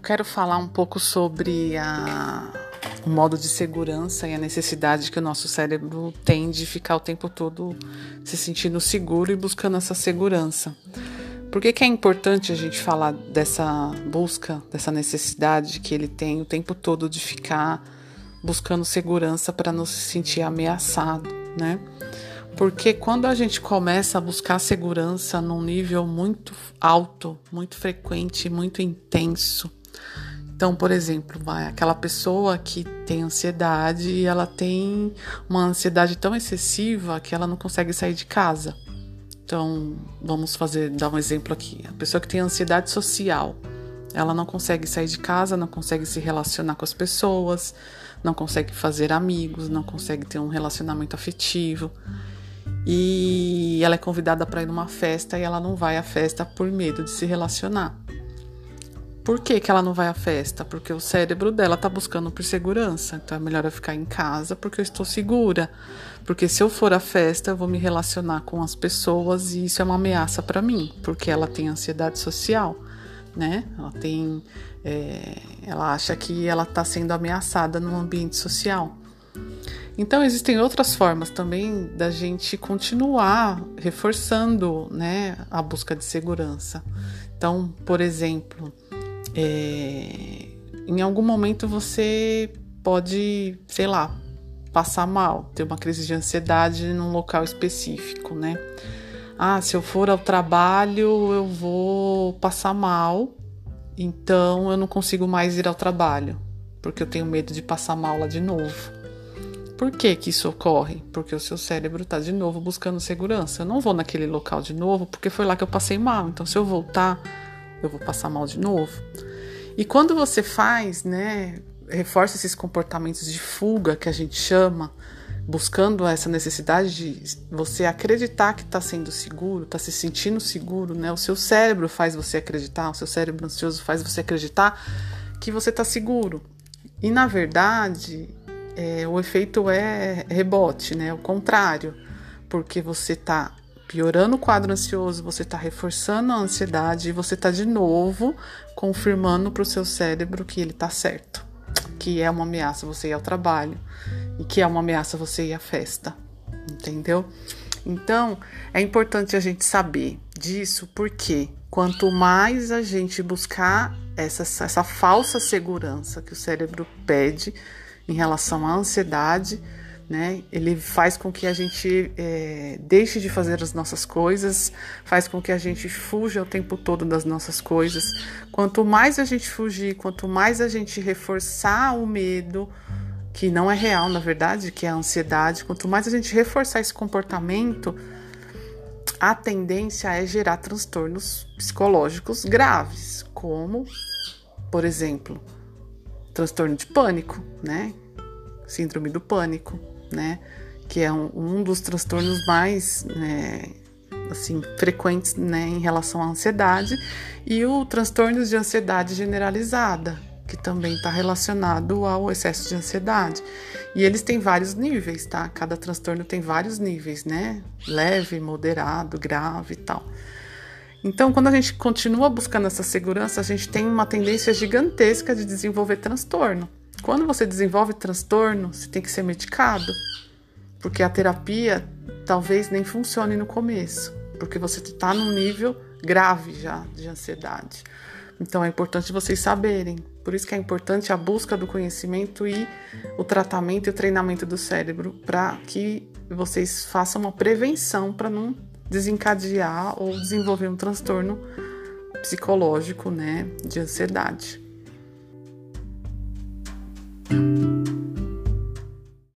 quero falar um pouco sobre a, o modo de segurança e a necessidade que o nosso cérebro tem de ficar o tempo todo se sentindo seguro e buscando essa segurança. Por que, que é importante a gente falar dessa busca, dessa necessidade que ele tem o tempo todo de ficar buscando segurança para não se sentir ameaçado, né? Porque quando a gente começa a buscar segurança num nível muito alto, muito frequente, muito intenso, então, por exemplo, aquela pessoa que tem ansiedade e ela tem uma ansiedade tão excessiva que ela não consegue sair de casa. Então, vamos fazer, dar um exemplo aqui. A pessoa que tem ansiedade social, ela não consegue sair de casa, não consegue se relacionar com as pessoas, não consegue fazer amigos, não consegue ter um relacionamento afetivo. E ela é convidada para ir numa festa e ela não vai à festa por medo de se relacionar. Por que, que ela não vai à festa? Porque o cérebro dela tá buscando por segurança. Então é melhor eu ficar em casa porque eu estou segura. Porque se eu for à festa, eu vou me relacionar com as pessoas e isso é uma ameaça para mim, porque ela tem ansiedade social, né? Ela tem. É, ela acha que ela está sendo ameaçada no ambiente social. Então existem outras formas também da gente continuar reforçando né, a busca de segurança. Então, por exemplo, é, em algum momento você pode, sei lá, passar mal, ter uma crise de ansiedade num local específico, né? Ah, se eu for ao trabalho, eu vou passar mal, então eu não consigo mais ir ao trabalho, porque eu tenho medo de passar mal lá de novo. Por que, que isso ocorre? Porque o seu cérebro está de novo buscando segurança. Eu não vou naquele local de novo porque foi lá que eu passei mal. Então, se eu voltar, eu vou passar mal de novo. E quando você faz, né, reforça esses comportamentos de fuga que a gente chama, buscando essa necessidade de você acreditar que está sendo seguro, está se sentindo seguro, né? O seu cérebro faz você acreditar, o seu cérebro ansioso faz você acreditar que você está seguro. E na verdade, é, o efeito é rebote, né? O contrário, porque você está piorando o quadro ansioso, você está reforçando a ansiedade e você está de novo confirmando para o seu cérebro que ele está certo, que é uma ameaça você ir ao trabalho e que é uma ameaça você ir à festa, entendeu? Então é importante a gente saber disso porque quanto mais a gente buscar essa, essa falsa segurança que o cérebro pede em relação à ansiedade, né? Ele faz com que a gente é, deixe de fazer as nossas coisas, faz com que a gente fuja o tempo todo das nossas coisas. Quanto mais a gente fugir, quanto mais a gente reforçar o medo, que não é real, na verdade, que é a ansiedade, quanto mais a gente reforçar esse comportamento, a tendência é gerar transtornos psicológicos graves, como, por exemplo, transtorno de pânico, né? Síndrome do pânico, né? Que é um, um dos transtornos mais né, assim, frequentes né, em relação à ansiedade, e o transtorno de ansiedade generalizada, que também está relacionado ao excesso de ansiedade. E eles têm vários níveis, tá? Cada transtorno tem vários níveis, né? Leve, moderado, grave e tal. Então, quando a gente continua buscando essa segurança, a gente tem uma tendência gigantesca de desenvolver transtorno. Quando você desenvolve transtorno, você tem que ser medicado, porque a terapia talvez nem funcione no começo, porque você está num nível grave já de ansiedade. Então é importante vocês saberem. Por isso que é importante a busca do conhecimento e o tratamento e o treinamento do cérebro para que vocês façam uma prevenção para não desencadear ou desenvolver um transtorno psicológico, né, de ansiedade. Thank you.